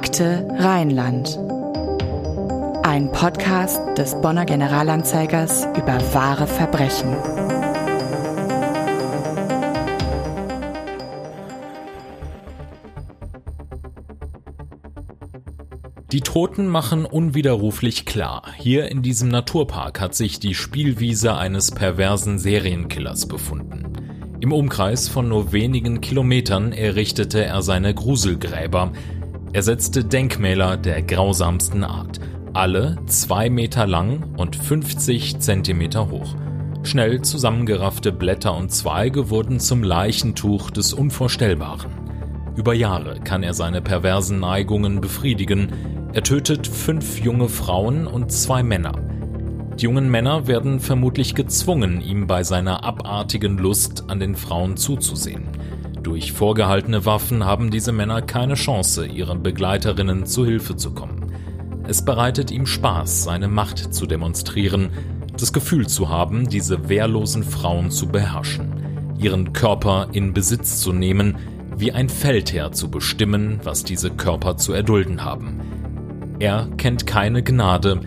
Akte Rheinland. Ein Podcast des Bonner Generalanzeigers über wahre Verbrechen. Die Toten machen unwiderruflich klar, hier in diesem Naturpark hat sich die Spielwiese eines perversen Serienkillers befunden. Im Umkreis von nur wenigen Kilometern errichtete er seine Gruselgräber. Er setzte Denkmäler der grausamsten Art, alle zwei Meter lang und 50 Zentimeter hoch. Schnell zusammengeraffte Blätter und Zweige wurden zum Leichentuch des Unvorstellbaren. Über Jahre kann er seine perversen Neigungen befriedigen. Er tötet fünf junge Frauen und zwei Männer. Die jungen Männer werden vermutlich gezwungen, ihm bei seiner abartigen Lust an den Frauen zuzusehen. Durch vorgehaltene Waffen haben diese Männer keine Chance, ihren Begleiterinnen zu Hilfe zu kommen. Es bereitet ihm Spaß, seine Macht zu demonstrieren, das Gefühl zu haben, diese wehrlosen Frauen zu beherrschen, ihren Körper in Besitz zu nehmen, wie ein Feldherr zu bestimmen, was diese Körper zu erdulden haben. Er kennt keine Gnade,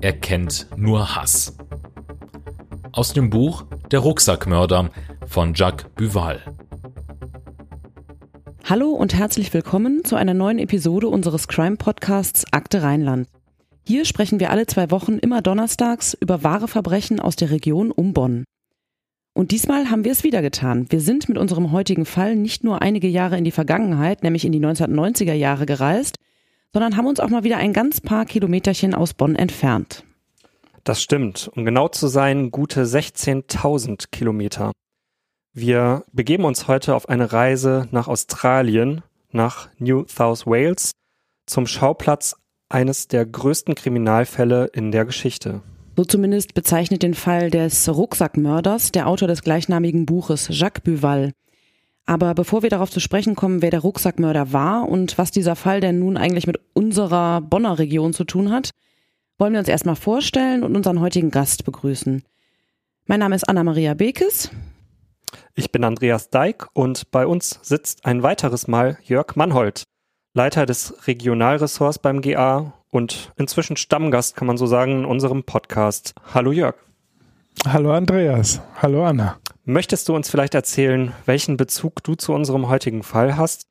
er kennt nur Hass. Aus dem Buch Der Rucksackmörder von Jacques Buval. Hallo und herzlich willkommen zu einer neuen Episode unseres Crime-Podcasts Akte Rheinland. Hier sprechen wir alle zwei Wochen immer donnerstags über wahre Verbrechen aus der Region um Bonn. Und diesmal haben wir es wieder getan. Wir sind mit unserem heutigen Fall nicht nur einige Jahre in die Vergangenheit, nämlich in die 1990er Jahre gereist, sondern haben uns auch mal wieder ein ganz paar Kilometerchen aus Bonn entfernt. Das stimmt. Um genau zu sein, gute 16.000 Kilometer. Wir begeben uns heute auf eine Reise nach Australien, nach New South Wales, zum Schauplatz eines der größten Kriminalfälle in der Geschichte. So zumindest bezeichnet den Fall des Rucksackmörders der Autor des gleichnamigen Buches Jacques Buval. Aber bevor wir darauf zu sprechen kommen, wer der Rucksackmörder war und was dieser Fall denn nun eigentlich mit unserer Bonner Region zu tun hat, wollen wir uns erstmal vorstellen und unseren heutigen Gast begrüßen. Mein Name ist Anna-Maria Bekes. Ich bin Andreas Deik und bei uns sitzt ein weiteres Mal Jörg Mannhold, Leiter des Regionalressorts beim GA und inzwischen Stammgast, kann man so sagen, in unserem Podcast. Hallo Jörg. Hallo Andreas. Hallo Anna. Möchtest du uns vielleicht erzählen, welchen Bezug du zu unserem heutigen Fall hast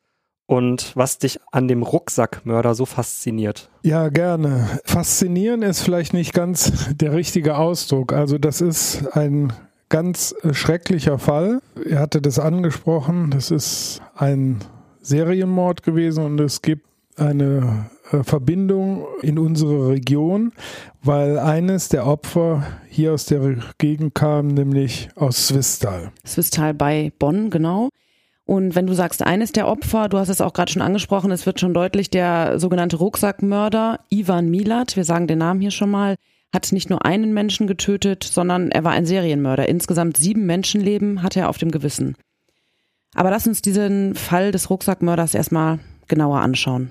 und was dich an dem Rucksackmörder so fasziniert? Ja, gerne. Faszinieren ist vielleicht nicht ganz der richtige Ausdruck. Also das ist ein ganz schrecklicher Fall. Er hatte das angesprochen. Das ist ein Serienmord gewesen und es gibt eine äh, Verbindung in unsere Region, weil eines der Opfer hier aus der Gegend kam, nämlich aus Swistal. Swistal bei Bonn, genau. Und wenn du sagst, eines der Opfer, du hast es auch gerade schon angesprochen, es wird schon deutlich, der sogenannte Rucksackmörder Ivan Milat, wir sagen den Namen hier schon mal, hat nicht nur einen Menschen getötet, sondern er war ein Serienmörder. Insgesamt sieben Menschenleben hat er auf dem Gewissen. Aber lass uns diesen Fall des Rucksackmörders erstmal genauer anschauen.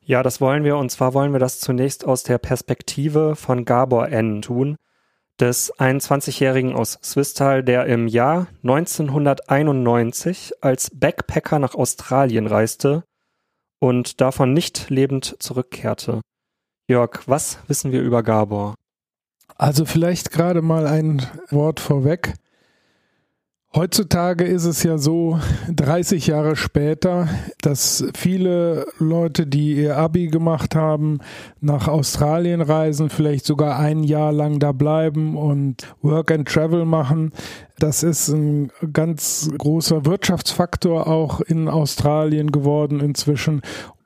Ja, das wollen wir. Und zwar wollen wir das zunächst aus der Perspektive von Gabor N. tun, des 21-Jährigen aus Swisttal, der im Jahr 1991 als Backpacker nach Australien reiste und davon nicht lebend zurückkehrte. Jörg, was wissen wir über Gabor? Also vielleicht gerade mal ein Wort vorweg. Heutzutage ist es ja so, 30 Jahre später, dass viele Leute, die ihr Abi gemacht haben, nach Australien reisen, vielleicht sogar ein Jahr lang da bleiben und Work and Travel machen. Das ist ein ganz großer Wirtschaftsfaktor auch in Australien geworden inzwischen.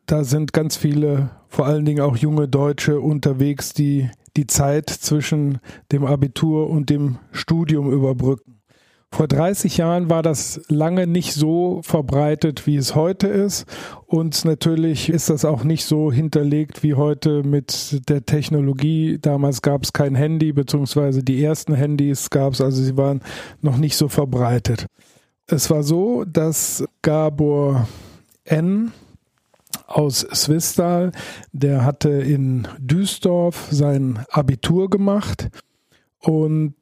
Da sind ganz viele, vor allen Dingen auch junge Deutsche unterwegs, die die Zeit zwischen dem Abitur und dem Studium überbrücken. Vor 30 Jahren war das lange nicht so verbreitet, wie es heute ist. Und natürlich ist das auch nicht so hinterlegt wie heute mit der Technologie. Damals gab es kein Handy, beziehungsweise die ersten Handys gab es, also sie waren noch nicht so verbreitet. Es war so, dass Gabor N aus Swisttal, der hatte in Duisdorf sein Abitur gemacht und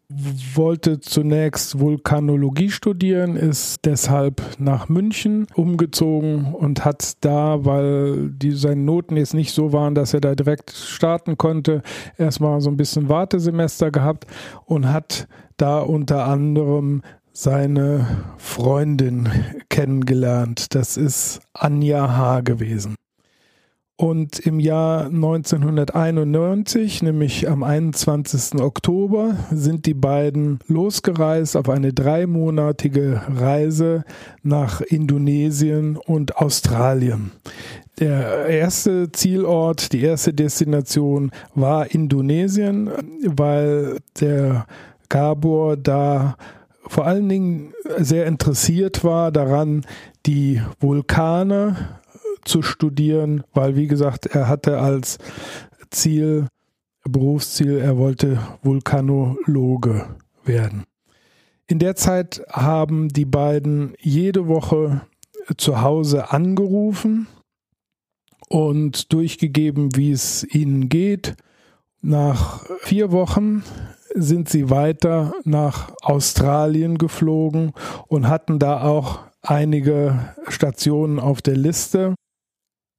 wollte zunächst Vulkanologie studieren, ist deshalb nach München umgezogen und hat da, weil die, seine Noten jetzt nicht so waren, dass er da direkt starten konnte, erstmal so ein bisschen Wartesemester gehabt und hat da unter anderem seine Freundin kennengelernt. Das ist Anja H. gewesen. Und im Jahr 1991, nämlich am 21. Oktober, sind die beiden losgereist auf eine dreimonatige Reise nach Indonesien und Australien. Der erste Zielort, die erste Destination war Indonesien, weil der Gabor da vor allen Dingen sehr interessiert war daran, die Vulkane zu studieren, weil, wie gesagt, er hatte als Ziel, Berufsziel, er wollte Vulkanologe werden. In der Zeit haben die beiden jede Woche zu Hause angerufen und durchgegeben, wie es ihnen geht. Nach vier Wochen sind sie weiter nach Australien geflogen und hatten da auch einige Stationen auf der Liste.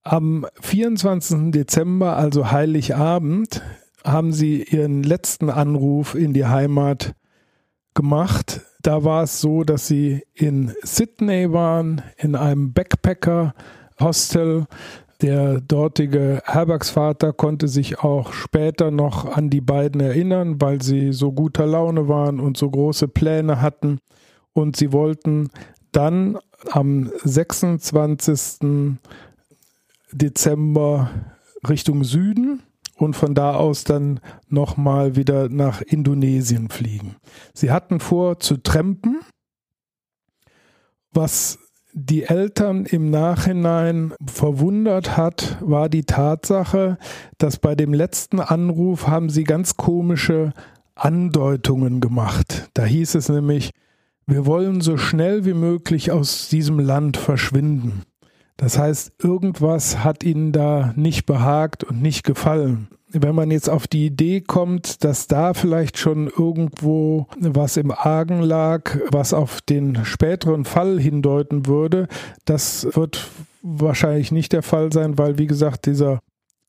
Am 24. Dezember, also Heiligabend, haben sie ihren letzten Anruf in die Heimat gemacht. Da war es so, dass sie in Sydney waren, in einem Backpacker-Hostel. Der dortige Herbergsvater konnte sich auch später noch an die beiden erinnern, weil sie so guter Laune waren und so große Pläne hatten. Und sie wollten dann am 26. Dezember Richtung Süden und von da aus dann nochmal wieder nach Indonesien fliegen. Sie hatten vor zu trampen, was die Eltern im Nachhinein verwundert hat, war die Tatsache, dass bei dem letzten Anruf haben sie ganz komische Andeutungen gemacht. Da hieß es nämlich, wir wollen so schnell wie möglich aus diesem Land verschwinden. Das heißt, irgendwas hat ihnen da nicht behagt und nicht gefallen. Wenn man jetzt auf die Idee kommt, dass da vielleicht schon irgendwo was im Argen lag, was auf den späteren Fall hindeuten würde, das wird wahrscheinlich nicht der Fall sein, weil, wie gesagt, dieser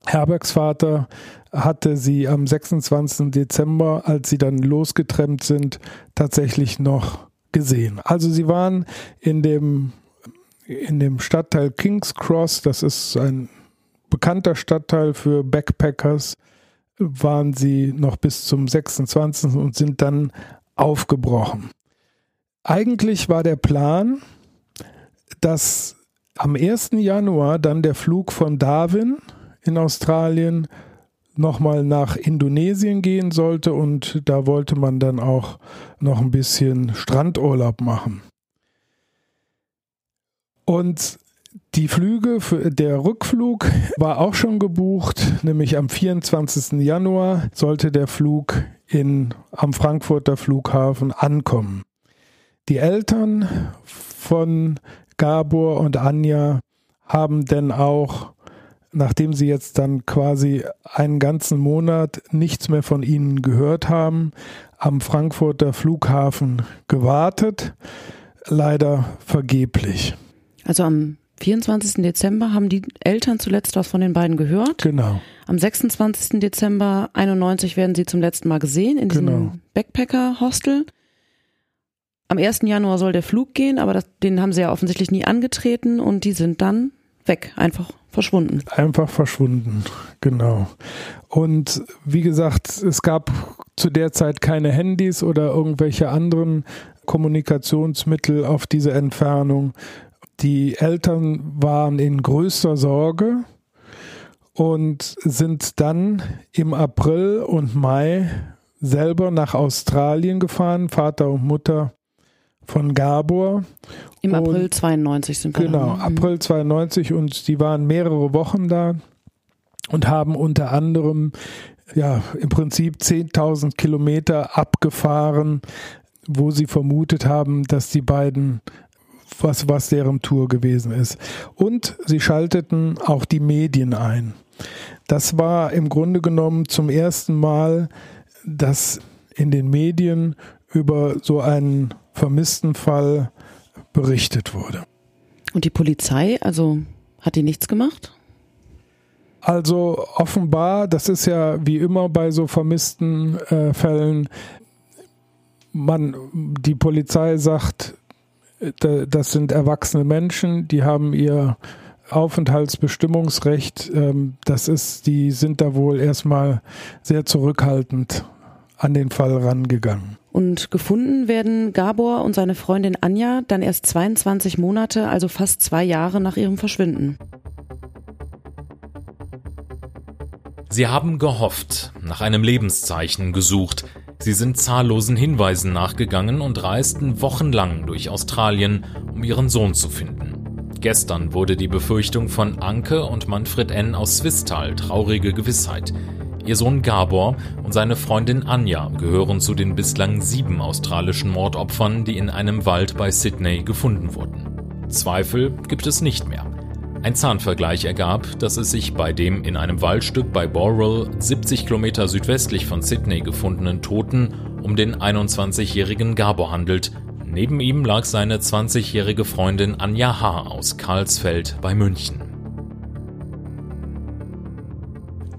Herbergsvater hatte sie am 26. Dezember, als sie dann losgetrennt sind, tatsächlich noch gesehen. Also sie waren in dem in dem Stadtteil Kings Cross, das ist ein bekannter Stadtteil für Backpackers, waren sie noch bis zum 26. und sind dann aufgebrochen. Eigentlich war der Plan, dass am 1. Januar dann der Flug von Darwin in Australien nochmal nach Indonesien gehen sollte und da wollte man dann auch noch ein bisschen Strandurlaub machen. Und die Flüge, der Rückflug war auch schon gebucht, nämlich am 24. Januar sollte der Flug in, am Frankfurter Flughafen ankommen. Die Eltern von Gabor und Anja haben denn auch, nachdem sie jetzt dann quasi einen ganzen Monat nichts mehr von ihnen gehört haben, am Frankfurter Flughafen gewartet, leider vergeblich. Also am 24. Dezember haben die Eltern zuletzt was von den beiden gehört. Genau. Am 26. Dezember 91 werden sie zum letzten Mal gesehen in diesem genau. Backpacker-Hostel. Am 1. Januar soll der Flug gehen, aber das, den haben sie ja offensichtlich nie angetreten und die sind dann weg, einfach verschwunden. Einfach verschwunden, genau. Und wie gesagt, es gab zu der Zeit keine Handys oder irgendwelche anderen Kommunikationsmittel auf diese Entfernung. Die Eltern waren in größter Sorge und sind dann im April und Mai selber nach Australien gefahren, Vater und Mutter von Gabor. Im April 92 sind wir Genau, da. Ne? April 92 und die waren mehrere Wochen da und haben unter anderem ja im Prinzip 10.000 Kilometer abgefahren, wo sie vermutet haben, dass die beiden was, was deren Tour gewesen ist. Und sie schalteten auch die Medien ein. Das war im Grunde genommen zum ersten Mal, dass in den Medien über so einen vermissten Fall berichtet wurde. Und die Polizei, also hat die nichts gemacht? Also offenbar, das ist ja wie immer bei so vermissten äh, Fällen, man, die Polizei sagt, das sind erwachsene Menschen, die haben ihr Aufenthaltsbestimmungsrecht. Ähm, das ist, die sind da wohl erstmal sehr zurückhaltend an den Fall rangegangen. Und gefunden werden Gabor und seine Freundin Anja dann erst 22 Monate, also fast zwei Jahre nach ihrem Verschwinden. Sie haben gehofft, nach einem Lebenszeichen gesucht. Sie sind zahllosen Hinweisen nachgegangen und reisten wochenlang durch Australien, um ihren Sohn zu finden. Gestern wurde die Befürchtung von Anke und Manfred N. aus Swisttal traurige Gewissheit. Ihr Sohn Gabor und seine Freundin Anja gehören zu den bislang sieben australischen Mordopfern, die in einem Wald bei Sydney gefunden wurden. Zweifel gibt es nicht mehr. Ein Zahnvergleich ergab, dass es sich bei dem in einem Waldstück bei Borrell, 70 Kilometer südwestlich von Sydney gefundenen Toten, um den 21-jährigen Gabor handelt. Neben ihm lag seine 20-jährige Freundin Anja H. aus Karlsfeld bei München.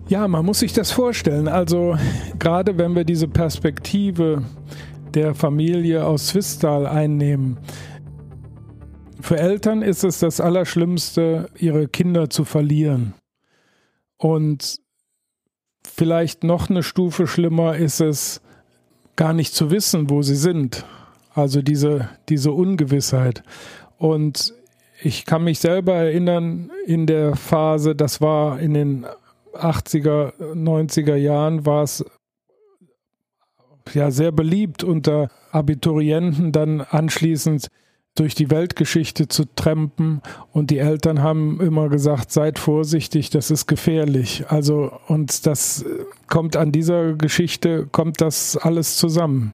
Ja, man muss sich das vorstellen. Also gerade wenn wir diese Perspektive der Familie aus Swisttal einnehmen, für Eltern ist es das Allerschlimmste, ihre Kinder zu verlieren. Und vielleicht noch eine Stufe schlimmer ist es, gar nicht zu wissen, wo sie sind. Also diese, diese Ungewissheit. Und ich kann mich selber erinnern, in der Phase, das war in den 80er, 90er Jahren, war es ja sehr beliebt unter Abiturienten dann anschließend durch die Weltgeschichte zu trampen und die Eltern haben immer gesagt, seid vorsichtig, das ist gefährlich. Also und das kommt an dieser Geschichte, kommt das alles zusammen.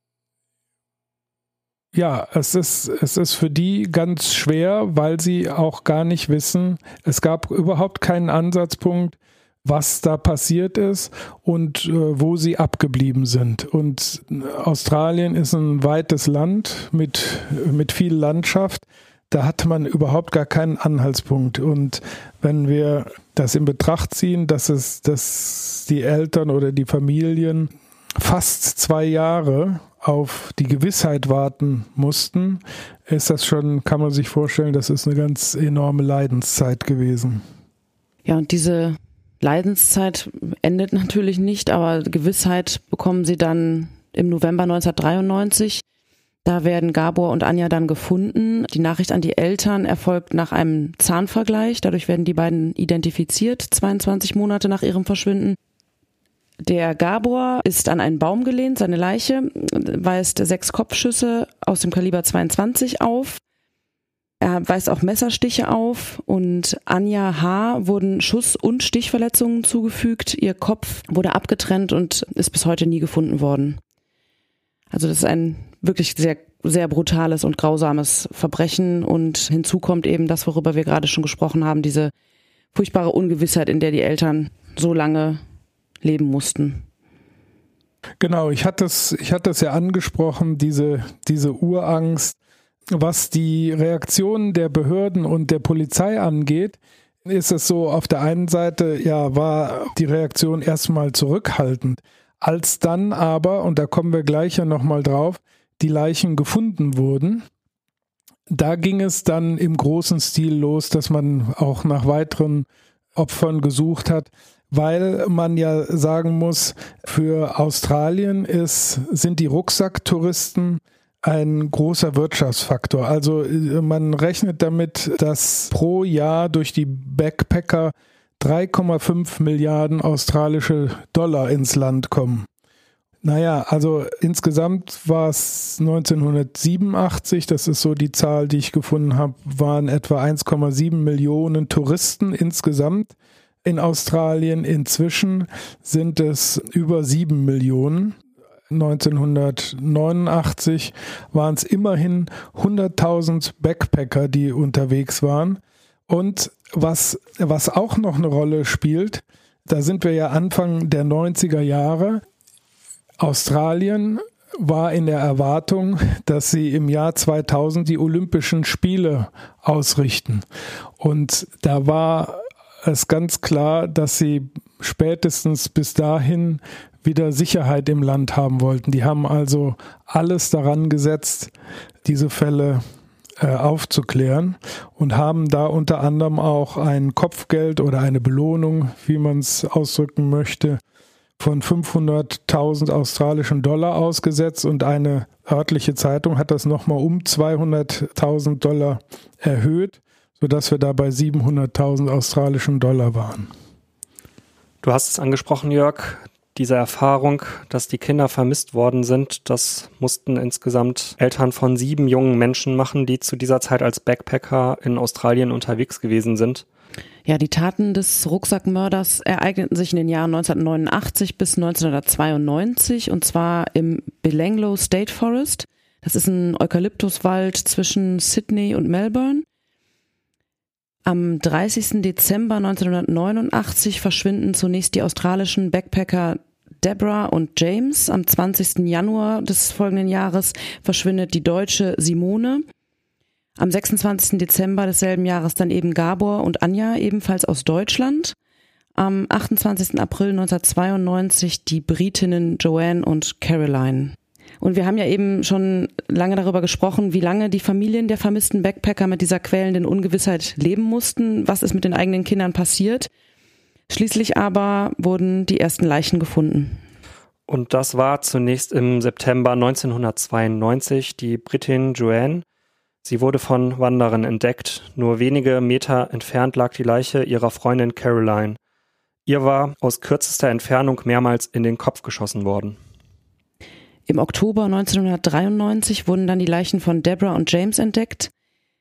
Ja, es ist, es ist für die ganz schwer, weil sie auch gar nicht wissen, es gab überhaupt keinen Ansatzpunkt, was da passiert ist und äh, wo sie abgeblieben sind. Und Australien ist ein weites Land mit, mit viel Landschaft. Da hat man überhaupt gar keinen Anhaltspunkt. Und wenn wir das in Betracht ziehen, dass es, dass die Eltern oder die Familien fast zwei Jahre auf die Gewissheit warten mussten, ist das schon, kann man sich vorstellen, das ist eine ganz enorme Leidenszeit gewesen. Ja, und diese Leidenszeit endet natürlich nicht, aber Gewissheit bekommen sie dann im November 1993. Da werden Gabor und Anja dann gefunden. Die Nachricht an die Eltern erfolgt nach einem Zahnvergleich. Dadurch werden die beiden identifiziert, 22 Monate nach ihrem Verschwinden. Der Gabor ist an einen Baum gelehnt, seine Leiche weist sechs Kopfschüsse aus dem Kaliber 22 auf. Er weist auch Messerstiche auf und Anja H. wurden Schuss- und Stichverletzungen zugefügt. Ihr Kopf wurde abgetrennt und ist bis heute nie gefunden worden. Also das ist ein wirklich sehr, sehr brutales und grausames Verbrechen und hinzu kommt eben das, worüber wir gerade schon gesprochen haben, diese furchtbare Ungewissheit, in der die Eltern so lange leben mussten. Genau, ich hatte es, ich hatte es ja angesprochen, diese, diese Urangst, was die Reaktion der Behörden und der Polizei angeht, ist es so, auf der einen Seite, ja, war die Reaktion erstmal zurückhaltend. Als dann aber, und da kommen wir gleich ja nochmal drauf, die Leichen gefunden wurden, da ging es dann im großen Stil los, dass man auch nach weiteren Opfern gesucht hat, weil man ja sagen muss, für Australien ist, sind die Rucksacktouristen ein großer Wirtschaftsfaktor. Also äh, man rechnet damit, dass pro Jahr durch die Backpacker 3,5 Milliarden australische Dollar ins Land kommen. Naja, also insgesamt war es 1987, das ist so die Zahl, die ich gefunden habe, waren etwa 1,7 Millionen Touristen insgesamt in Australien. Inzwischen sind es über 7 Millionen. 1989 waren es immerhin 100.000 Backpacker, die unterwegs waren. Und was, was auch noch eine Rolle spielt, da sind wir ja Anfang der 90er Jahre. Australien war in der Erwartung, dass sie im Jahr 2000 die Olympischen Spiele ausrichten. Und da war es ganz klar, dass sie spätestens bis dahin wieder Sicherheit im Land haben wollten. Die haben also alles daran gesetzt, diese Fälle äh, aufzuklären und haben da unter anderem auch ein Kopfgeld oder eine Belohnung, wie man es ausdrücken möchte, von 500.000 australischen Dollar ausgesetzt und eine örtliche Zeitung hat das nochmal um 200.000 Dollar erhöht, sodass wir da bei 700.000 australischen Dollar waren. Du hast es angesprochen, Jörg, diese Erfahrung, dass die Kinder vermisst worden sind, das mussten insgesamt Eltern von sieben jungen Menschen machen, die zu dieser Zeit als Backpacker in Australien unterwegs gewesen sind. Ja, die Taten des Rucksackmörders ereigneten sich in den Jahren 1989 bis 1992 und zwar im Belanglo State Forest. Das ist ein Eukalyptuswald zwischen Sydney und Melbourne. Am 30. Dezember 1989 verschwinden zunächst die australischen Backpacker Deborah und James. Am 20. Januar des folgenden Jahres verschwindet die deutsche Simone. Am 26. Dezember desselben Jahres dann eben Gabor und Anja, ebenfalls aus Deutschland. Am 28. April 1992 die Britinnen Joanne und Caroline. Und wir haben ja eben schon lange darüber gesprochen, wie lange die Familien der vermissten Backpacker mit dieser quälenden Ungewissheit leben mussten, was ist mit den eigenen Kindern passiert. Schließlich aber wurden die ersten Leichen gefunden. Und das war zunächst im September 1992 die Britin Joanne. Sie wurde von Wanderern entdeckt. Nur wenige Meter entfernt lag die Leiche ihrer Freundin Caroline. Ihr war aus kürzester Entfernung mehrmals in den Kopf geschossen worden. Im Oktober 1993 wurden dann die Leichen von Deborah und James entdeckt.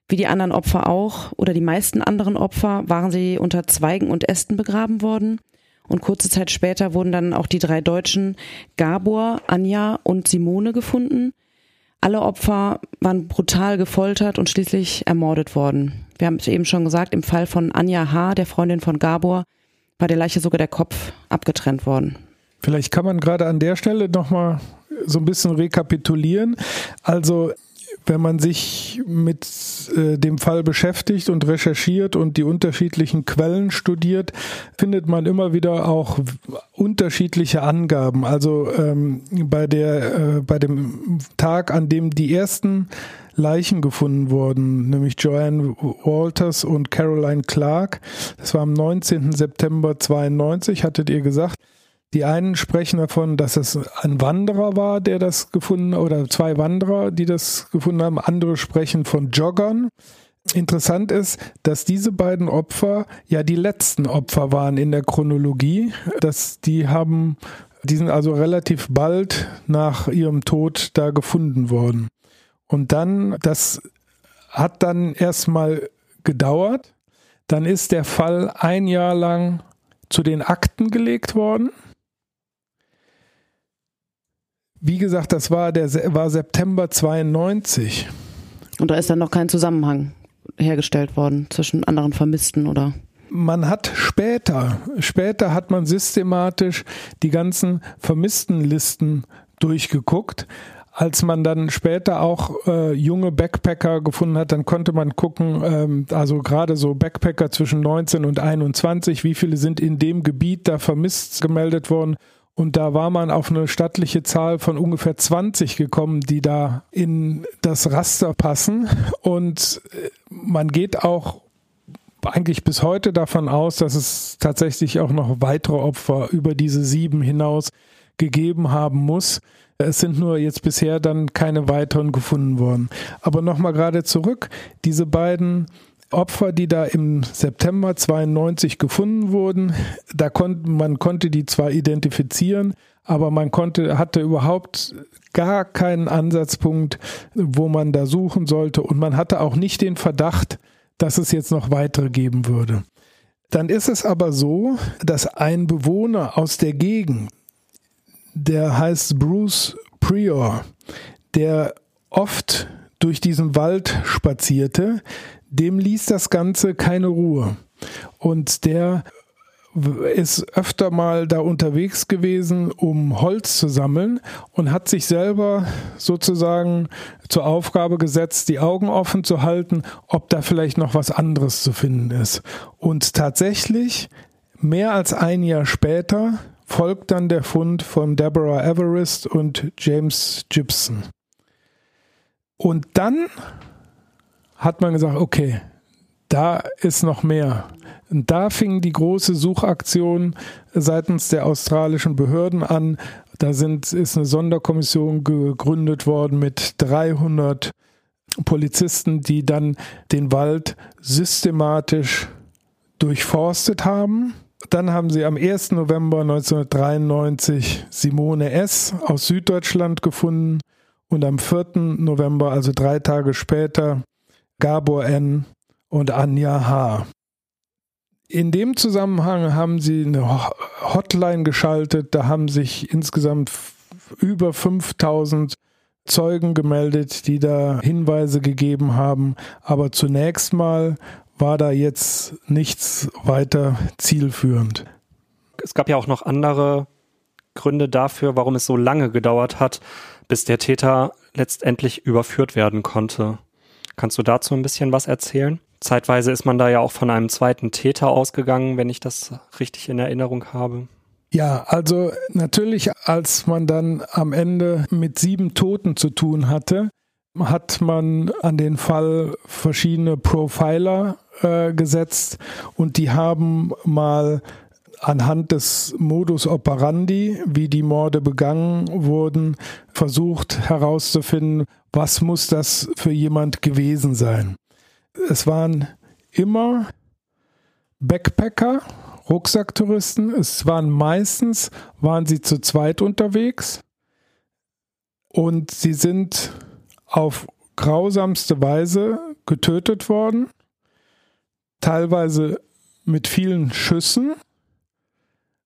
Wie die anderen Opfer auch oder die meisten anderen Opfer waren sie unter Zweigen und Ästen begraben worden. Und kurze Zeit später wurden dann auch die drei Deutschen Gabor, Anja und Simone gefunden. Alle Opfer waren brutal gefoltert und schließlich ermordet worden. Wir haben es eben schon gesagt, im Fall von Anja H., der Freundin von Gabor, war der Leiche sogar der Kopf abgetrennt worden. Vielleicht kann man gerade an der Stelle nochmal so ein bisschen rekapitulieren. Also wenn man sich mit äh, dem Fall beschäftigt und recherchiert und die unterschiedlichen Quellen studiert, findet man immer wieder auch unterschiedliche Angaben. Also ähm, bei der äh, bei dem Tag, an dem die ersten Leichen gefunden wurden, nämlich Joanne Walters und Caroline Clark. Das war am 19. September 92, hattet ihr gesagt. Die einen sprechen davon, dass es ein Wanderer war, der das gefunden, oder zwei Wanderer, die das gefunden haben. Andere sprechen von Joggern. Interessant ist, dass diese beiden Opfer ja die letzten Opfer waren in der Chronologie. Dass die haben, die sind also relativ bald nach ihrem Tod da gefunden worden. Und dann, das hat dann erstmal gedauert. Dann ist der Fall ein Jahr lang zu den Akten gelegt worden. Wie gesagt, das war der war September 92. Und da ist dann noch kein Zusammenhang hergestellt worden zwischen anderen Vermissten oder? Man hat später, später hat man systematisch die ganzen Vermisstenlisten durchgeguckt. Als man dann später auch äh, junge Backpacker gefunden hat, dann konnte man gucken, ähm, also gerade so Backpacker zwischen 19 und 21, wie viele sind in dem Gebiet da vermisst gemeldet worden und da war man auf eine stattliche Zahl von ungefähr 20 gekommen, die da in das Raster passen. Und äh, man geht auch eigentlich bis heute davon aus, dass es tatsächlich auch noch weitere Opfer über diese sieben hinaus gegeben haben muss. Es sind nur jetzt bisher dann keine weiteren gefunden worden. Aber nochmal gerade zurück, diese beiden Opfer, die da im September 92 gefunden wurden, da konnte man konnte die zwar identifizieren, aber man konnte hatte überhaupt gar keinen Ansatzpunkt, wo man da suchen sollte und man hatte auch nicht den Verdacht, dass es jetzt noch weitere geben würde. Dann ist es aber so, dass ein Bewohner aus der Gegend, der heißt Bruce Prior, der oft durch diesen Wald spazierte, dem ließ das Ganze keine Ruhe. Und der ist öfter mal da unterwegs gewesen, um Holz zu sammeln und hat sich selber sozusagen zur Aufgabe gesetzt, die Augen offen zu halten, ob da vielleicht noch was anderes zu finden ist. Und tatsächlich, mehr als ein Jahr später, folgt dann der Fund von Deborah Everest und James Gibson. Und dann hat man gesagt, okay, da ist noch mehr. Und da fing die große Suchaktion seitens der australischen Behörden an. Da sind, ist eine Sonderkommission gegründet worden mit 300 Polizisten, die dann den Wald systematisch durchforstet haben. Dann haben sie am 1. November 1993 Simone S. aus Süddeutschland gefunden und am 4. November, also drei Tage später, Gabor N. und Anja H. In dem Zusammenhang haben sie eine Hotline geschaltet, da haben sich insgesamt über 5000 Zeugen gemeldet, die da Hinweise gegeben haben. Aber zunächst mal war da jetzt nichts weiter zielführend. Es gab ja auch noch andere Gründe dafür, warum es so lange gedauert hat, bis der Täter letztendlich überführt werden konnte. Kannst du dazu ein bisschen was erzählen? Zeitweise ist man da ja auch von einem zweiten Täter ausgegangen, wenn ich das richtig in Erinnerung habe. Ja, also natürlich, als man dann am Ende mit sieben Toten zu tun hatte, hat man an den Fall verschiedene Profiler äh, gesetzt und die haben mal anhand des Modus operandi, wie die Morde begangen wurden, versucht herauszufinden, was muss das für jemand gewesen sein. Es waren immer Backpacker, Rucksacktouristen. Es waren meistens, waren sie zu zweit unterwegs und sie sind auf grausamste Weise getötet worden, teilweise mit vielen Schüssen,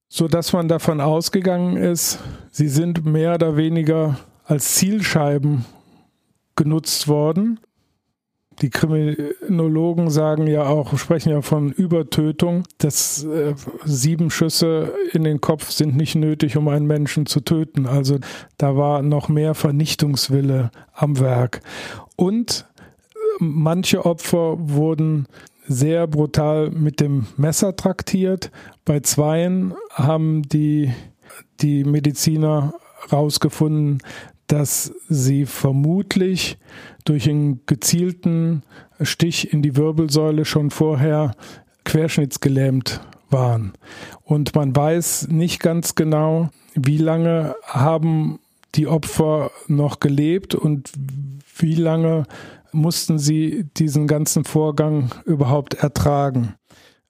so dass man davon ausgegangen ist, sie sind mehr oder weniger als Zielscheiben genutzt worden. Die Kriminologen sagen ja auch, sprechen ja von Übertötung. dass äh, sieben Schüsse in den Kopf sind nicht nötig, um einen Menschen zu töten. Also da war noch mehr Vernichtungswille am Werk. Und manche Opfer wurden sehr brutal mit dem Messer traktiert. Bei zweien haben die, die Mediziner rausgefunden, dass sie vermutlich durch einen gezielten Stich in die Wirbelsäule schon vorher querschnittsgelähmt waren. Und man weiß nicht ganz genau, wie lange haben die Opfer noch gelebt und wie lange mussten sie diesen ganzen Vorgang überhaupt ertragen.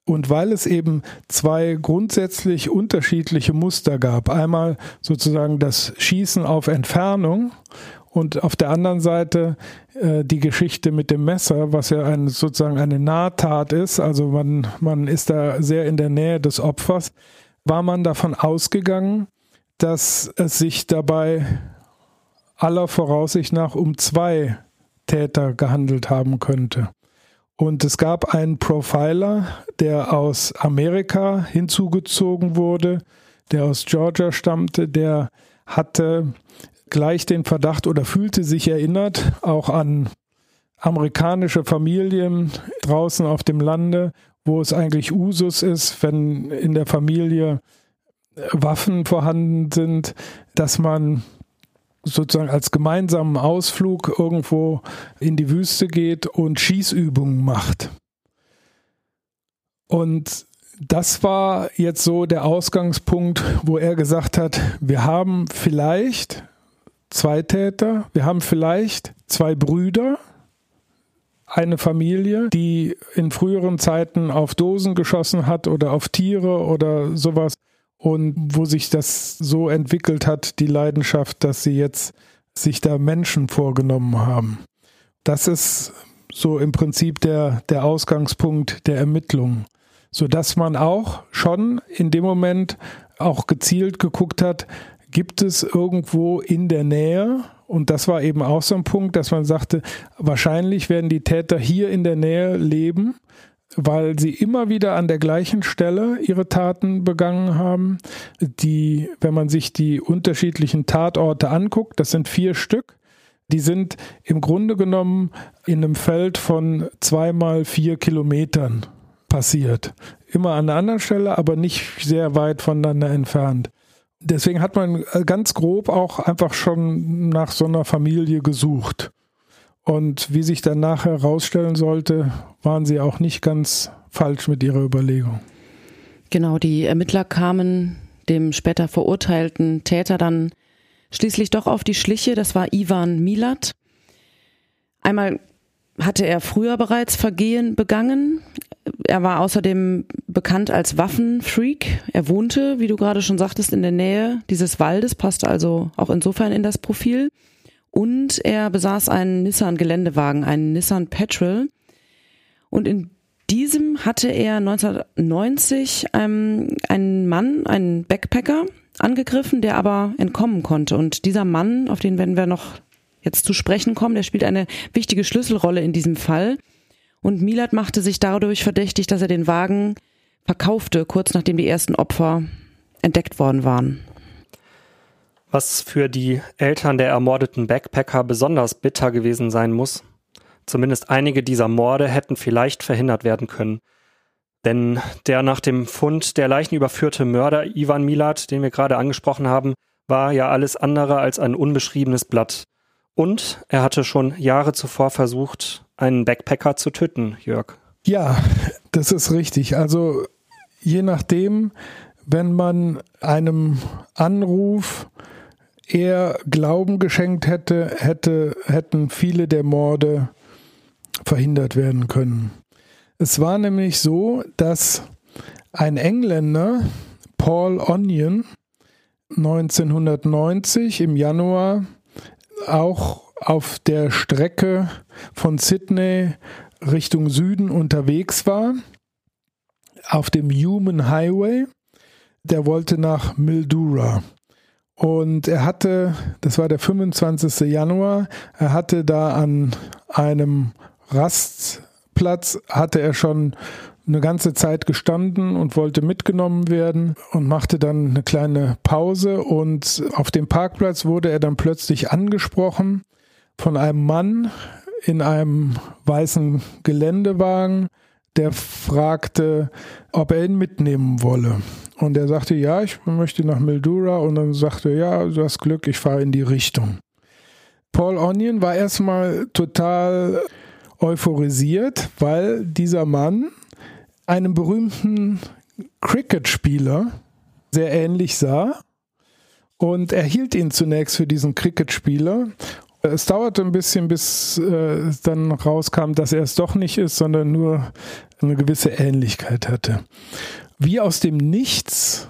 Und weil es eben zwei grundsätzlich unterschiedliche Muster gab, einmal sozusagen das Schießen auf Entfernung und auf der anderen Seite äh, die Geschichte mit dem Messer, was ja ein, sozusagen eine Nahtat ist, also man, man ist da sehr in der Nähe des Opfers, war man davon ausgegangen, dass es sich dabei aller Voraussicht nach um zwei Täter gehandelt haben könnte. Und es gab einen Profiler, der aus Amerika hinzugezogen wurde, der aus Georgia stammte, der hatte gleich den Verdacht oder fühlte sich erinnert auch an amerikanische Familien draußen auf dem Lande, wo es eigentlich Usus ist, wenn in der Familie Waffen vorhanden sind, dass man sozusagen als gemeinsamen Ausflug irgendwo in die Wüste geht und Schießübungen macht. Und das war jetzt so der Ausgangspunkt, wo er gesagt hat, wir haben vielleicht zwei Täter, wir haben vielleicht zwei Brüder, eine Familie, die in früheren Zeiten auf Dosen geschossen hat oder auf Tiere oder sowas und wo sich das so entwickelt hat, die Leidenschaft, dass sie jetzt sich da Menschen vorgenommen haben. Das ist so im Prinzip der, der Ausgangspunkt der Ermittlungen, sodass man auch schon in dem Moment auch gezielt geguckt hat, gibt es irgendwo in der Nähe, und das war eben auch so ein Punkt, dass man sagte, wahrscheinlich werden die Täter hier in der Nähe leben, weil sie immer wieder an der gleichen Stelle ihre Taten begangen haben. Die, wenn man sich die unterschiedlichen Tatorte anguckt, das sind vier Stück, die sind im Grunde genommen in einem Feld von zweimal vier Kilometern passiert. Immer an einer anderen Stelle, aber nicht sehr weit voneinander entfernt. Deswegen hat man ganz grob auch einfach schon nach so einer Familie gesucht. Und wie sich dann nachher herausstellen sollte, waren sie auch nicht ganz falsch mit ihrer Überlegung. Genau, die Ermittler kamen dem später verurteilten Täter dann schließlich doch auf die Schliche. Das war Ivan Milat. Einmal hatte er früher bereits Vergehen begangen. Er war außerdem bekannt als Waffenfreak. Er wohnte, wie du gerade schon sagtest, in der Nähe dieses Waldes, passte also auch insofern in das Profil und er besaß einen Nissan Geländewagen, einen Nissan Petrol. Und in diesem hatte er 1990 ähm, einen Mann, einen Backpacker, angegriffen, der aber entkommen konnte. Und dieser Mann, auf den werden wir noch jetzt zu sprechen kommen, der spielt eine wichtige Schlüsselrolle in diesem Fall. Und Milat machte sich dadurch verdächtig, dass er den Wagen verkaufte, kurz nachdem die ersten Opfer entdeckt worden waren. Was für die Eltern der ermordeten Backpacker besonders bitter gewesen sein muss. Zumindest einige dieser Morde hätten vielleicht verhindert werden können. Denn der nach dem Fund der Leichen überführte Mörder Ivan Milat, den wir gerade angesprochen haben, war ja alles andere als ein unbeschriebenes Blatt. Und er hatte schon Jahre zuvor versucht, einen Backpacker zu töten, Jörg. Ja, das ist richtig. Also je nachdem, wenn man einem Anruf er Glauben geschenkt hätte, hätte, hätten viele der Morde verhindert werden können. Es war nämlich so, dass ein Engländer, Paul Onion, 1990 im Januar auch auf der Strecke von Sydney Richtung Süden unterwegs war, auf dem Human Highway. Der wollte nach Mildura. Und er hatte, das war der 25. Januar, er hatte da an einem Rastplatz, hatte er schon eine ganze Zeit gestanden und wollte mitgenommen werden und machte dann eine kleine Pause und auf dem Parkplatz wurde er dann plötzlich angesprochen von einem Mann in einem weißen Geländewagen, der fragte, ob er ihn mitnehmen wolle. Und er sagte, ja, ich möchte nach Mildura. Und dann sagte er, ja, du hast Glück, ich fahre in die Richtung. Paul Onion war erstmal total euphorisiert, weil dieser Mann einem berühmten Cricket-Spieler sehr ähnlich sah. Und er hielt ihn zunächst für diesen Cricket-Spieler es dauerte ein bisschen, bis äh, dann rauskam, dass er es doch nicht ist, sondern nur eine gewisse Ähnlichkeit hatte. Wie aus dem Nichts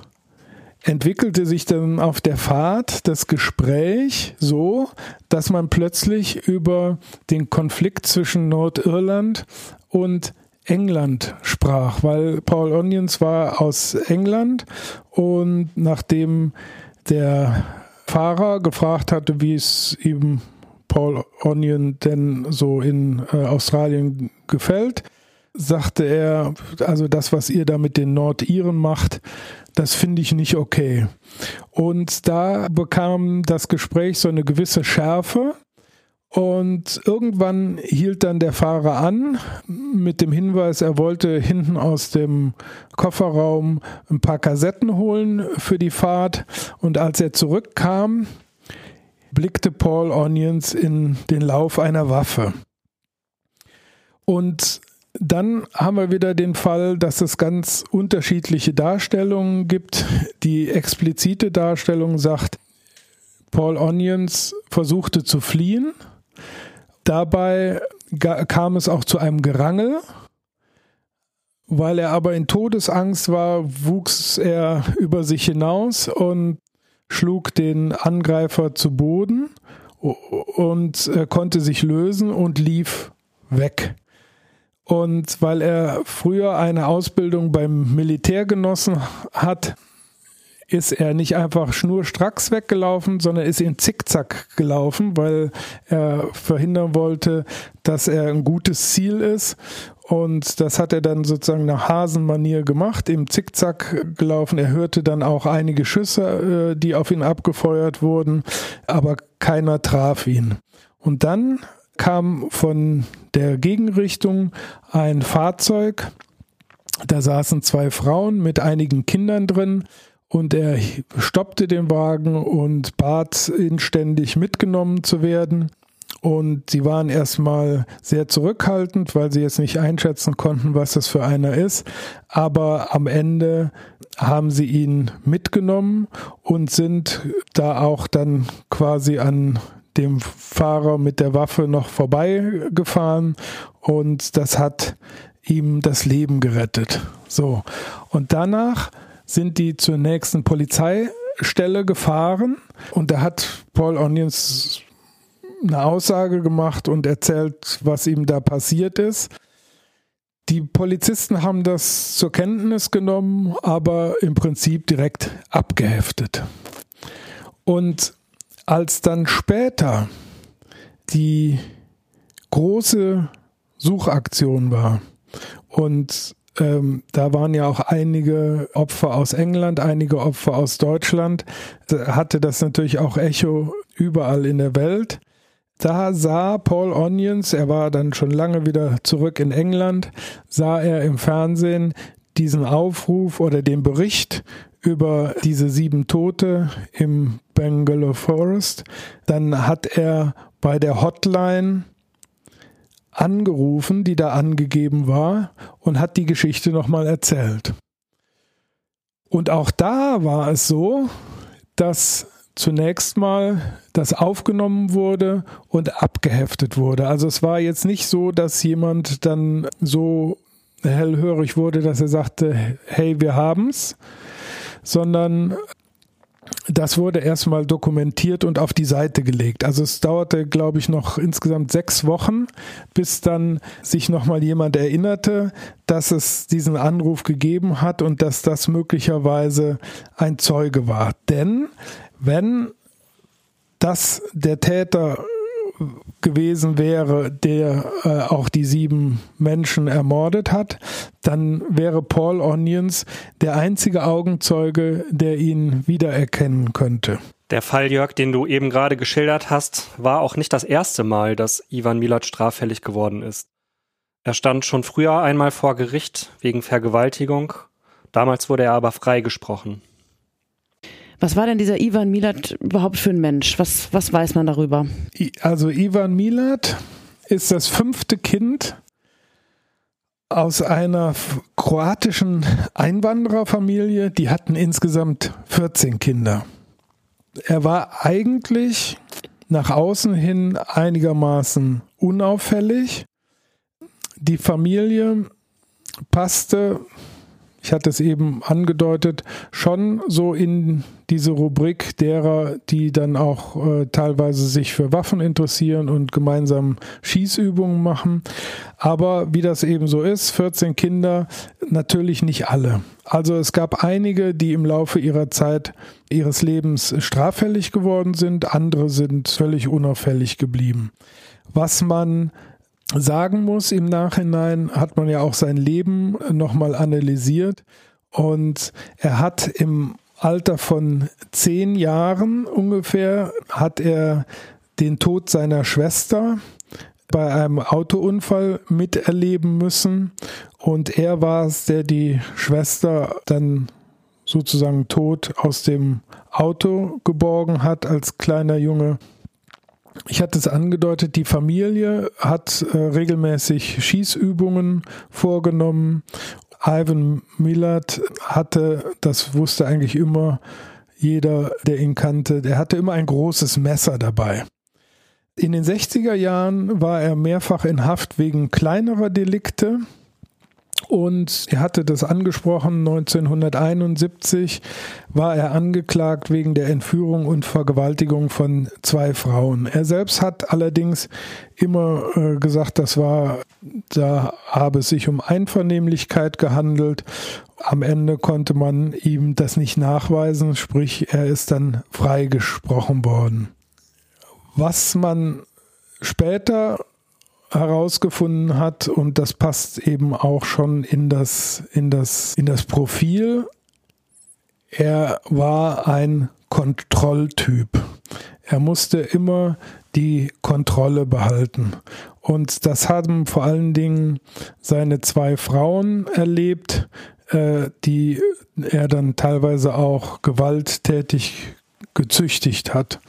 entwickelte sich dann auf der Fahrt das Gespräch so, dass man plötzlich über den Konflikt zwischen Nordirland und England sprach, weil Paul Onions war aus England und nachdem der Fahrer gefragt hatte, wie es ihm Paul Onion denn so in äh, Australien gefällt, sagte er, also das, was ihr da mit den Nordiren macht, das finde ich nicht okay. Und da bekam das Gespräch so eine gewisse Schärfe. Und irgendwann hielt dann der Fahrer an mit dem Hinweis, er wollte hinten aus dem Kofferraum ein paar Kassetten holen für die Fahrt. Und als er zurückkam, blickte Paul Onions in den Lauf einer Waffe. Und dann haben wir wieder den Fall, dass es ganz unterschiedliche Darstellungen gibt. Die explizite Darstellung sagt, Paul Onions versuchte zu fliehen. Dabei kam es auch zu einem Gerangel. Weil er aber in Todesangst war, wuchs er über sich hinaus und schlug den Angreifer zu Boden und äh, konnte sich lösen und lief weg. Und weil er früher eine Ausbildung beim Militär genossen hat, ist er nicht einfach schnurstracks weggelaufen, sondern ist in Zickzack gelaufen, weil er verhindern wollte, dass er ein gutes Ziel ist. Und das hat er dann sozusagen nach Hasenmanier gemacht, im Zickzack gelaufen. Er hörte dann auch einige Schüsse, äh, die auf ihn abgefeuert wurden, aber keiner traf ihn. Und dann kam von der Gegenrichtung ein Fahrzeug, da saßen zwei Frauen mit einigen Kindern drin und er stoppte den Wagen und bat inständig mitgenommen zu werden. Und sie waren erstmal sehr zurückhaltend, weil sie jetzt nicht einschätzen konnten, was das für einer ist. Aber am Ende haben sie ihn mitgenommen und sind da auch dann quasi an dem Fahrer mit der Waffe noch vorbeigefahren. Und das hat ihm das Leben gerettet. So. Und danach sind die zur nächsten Polizeistelle gefahren und da hat Paul Onions eine Aussage gemacht und erzählt, was ihm da passiert ist. Die Polizisten haben das zur Kenntnis genommen, aber im Prinzip direkt abgeheftet. Und als dann später die große Suchaktion war und ähm, da waren ja auch einige Opfer aus England, einige Opfer aus Deutschland, da hatte das natürlich auch Echo überall in der Welt. Da sah Paul Onions, er war dann schon lange wieder zurück in England, sah er im Fernsehen diesen Aufruf oder den Bericht über diese sieben Tote im Bangalore Forest. Dann hat er bei der Hotline angerufen, die da angegeben war, und hat die Geschichte nochmal erzählt. Und auch da war es so, dass zunächst mal das aufgenommen wurde und abgeheftet wurde. Also es war jetzt nicht so, dass jemand dann so hellhörig wurde, dass er sagte, hey, wir haben's, sondern das wurde erstmal dokumentiert und auf die Seite gelegt. Also es dauerte, glaube ich, noch insgesamt sechs Wochen, bis dann sich nochmal jemand erinnerte, dass es diesen Anruf gegeben hat und dass das möglicherweise ein Zeuge war. Denn wenn das der Täter gewesen wäre, der äh, auch die sieben Menschen ermordet hat, dann wäre Paul Onions der einzige Augenzeuge, der ihn wiedererkennen könnte. Der Fall, Jörg, den du eben gerade geschildert hast, war auch nicht das erste Mal, dass Ivan Milat straffällig geworden ist. Er stand schon früher einmal vor Gericht wegen Vergewaltigung. Damals wurde er aber freigesprochen. Was war denn dieser Ivan Milat überhaupt für ein Mensch? Was, was weiß man darüber? Also Ivan Milat ist das fünfte Kind aus einer kroatischen Einwandererfamilie. Die hatten insgesamt 14 Kinder. Er war eigentlich nach außen hin einigermaßen unauffällig. Die Familie passte ich hatte es eben angedeutet, schon so in diese Rubrik derer, die dann auch äh, teilweise sich für Waffen interessieren und gemeinsam Schießübungen machen. Aber wie das eben so ist, 14 Kinder, natürlich nicht alle. Also es gab einige, die im Laufe ihrer Zeit ihres Lebens straffällig geworden sind, andere sind völlig unauffällig geblieben. Was man sagen muss, im Nachhinein hat man ja auch sein Leben nochmal analysiert und er hat im Alter von zehn Jahren ungefähr, hat er den Tod seiner Schwester bei einem Autounfall miterleben müssen und er war es, der die Schwester dann sozusagen tot aus dem Auto geborgen hat als kleiner Junge. Ich hatte es angedeutet, die Familie hat äh, regelmäßig Schießübungen vorgenommen. Ivan Millard hatte, das wusste eigentlich immer jeder, der ihn kannte, der hatte immer ein großes Messer dabei. In den 60er Jahren war er mehrfach in Haft wegen kleinerer Delikte. Und er hatte das angesprochen, 1971 war er angeklagt wegen der Entführung und Vergewaltigung von zwei Frauen. Er selbst hat allerdings immer äh, gesagt, das war, da habe es sich um Einvernehmlichkeit gehandelt. Am Ende konnte man ihm das nicht nachweisen, sprich er ist dann freigesprochen worden. Was man später herausgefunden hat und das passt eben auch schon in das, in das, in das Profil. Er war ein Kontrolltyp. Er musste immer die Kontrolle behalten. Und das haben vor allen Dingen seine zwei Frauen erlebt, äh, die er dann teilweise auch gewalttätig gezüchtigt hat.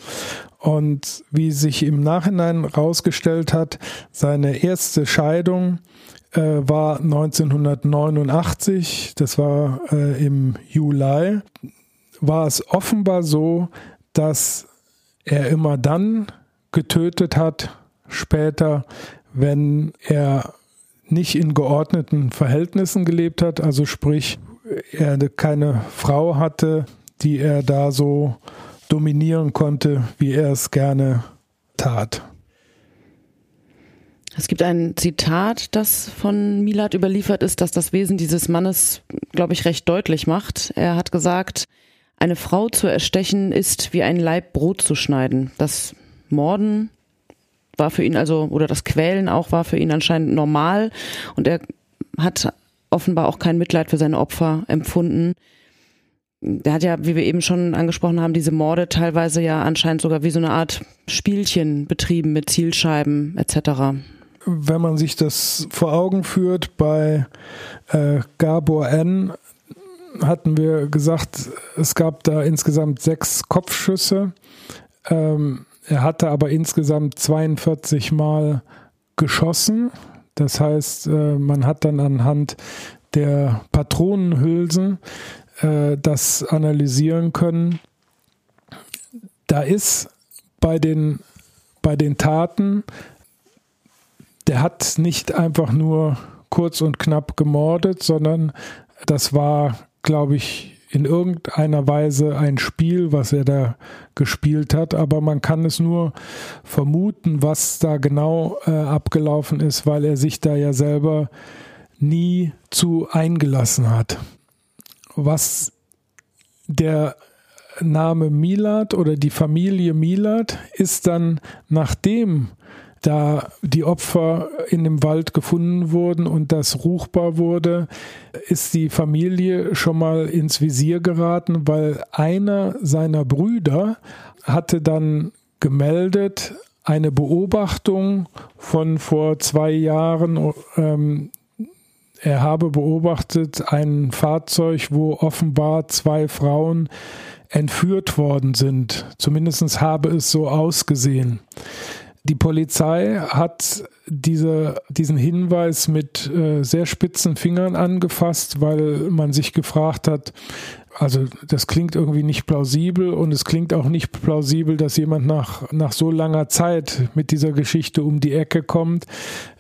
Und wie sich im Nachhinein herausgestellt hat, seine erste Scheidung äh, war 1989, das war äh, im Juli, war es offenbar so, dass er immer dann getötet hat, später, wenn er nicht in geordneten Verhältnissen gelebt hat, also sprich, er keine Frau hatte, die er da so dominieren konnte, wie er es gerne tat. Es gibt ein Zitat, das von Milat überliefert ist, das das Wesen dieses Mannes, glaube ich, recht deutlich macht. Er hat gesagt, eine Frau zu erstechen ist wie ein Laib Brot zu schneiden. Das Morden war für ihn also, oder das Quälen auch war für ihn anscheinend normal und er hat offenbar auch kein Mitleid für seine Opfer empfunden der hat ja, wie wir eben schon angesprochen haben, diese Morde teilweise ja anscheinend sogar wie so eine Art Spielchen betrieben mit Zielscheiben etc. Wenn man sich das vor Augen führt, bei äh, Gabor N hatten wir gesagt, es gab da insgesamt sechs Kopfschüsse. Ähm, er hatte aber insgesamt 42 Mal geschossen. Das heißt, äh, man hat dann anhand der Patronenhülsen äh, das analysieren können. Da ist bei den, bei den Taten, der hat nicht einfach nur kurz und knapp gemordet, sondern das war, glaube ich, in irgendeiner Weise ein Spiel, was er da gespielt hat, aber man kann es nur vermuten, was da genau äh, abgelaufen ist, weil er sich da ja selber nie zu eingelassen hat was der Name Milad oder die Familie Milad ist dann, nachdem da die Opfer in dem Wald gefunden wurden und das ruchbar wurde, ist die Familie schon mal ins Visier geraten, weil einer seiner Brüder hatte dann gemeldet, eine Beobachtung von vor zwei Jahren, ähm, er habe beobachtet ein Fahrzeug, wo offenbar zwei Frauen entführt worden sind. Zumindest habe es so ausgesehen. Die Polizei hat diese, diesen Hinweis mit äh, sehr spitzen Fingern angefasst, weil man sich gefragt hat, also das klingt irgendwie nicht plausibel und es klingt auch nicht plausibel, dass jemand nach, nach so langer Zeit mit dieser Geschichte um die Ecke kommt.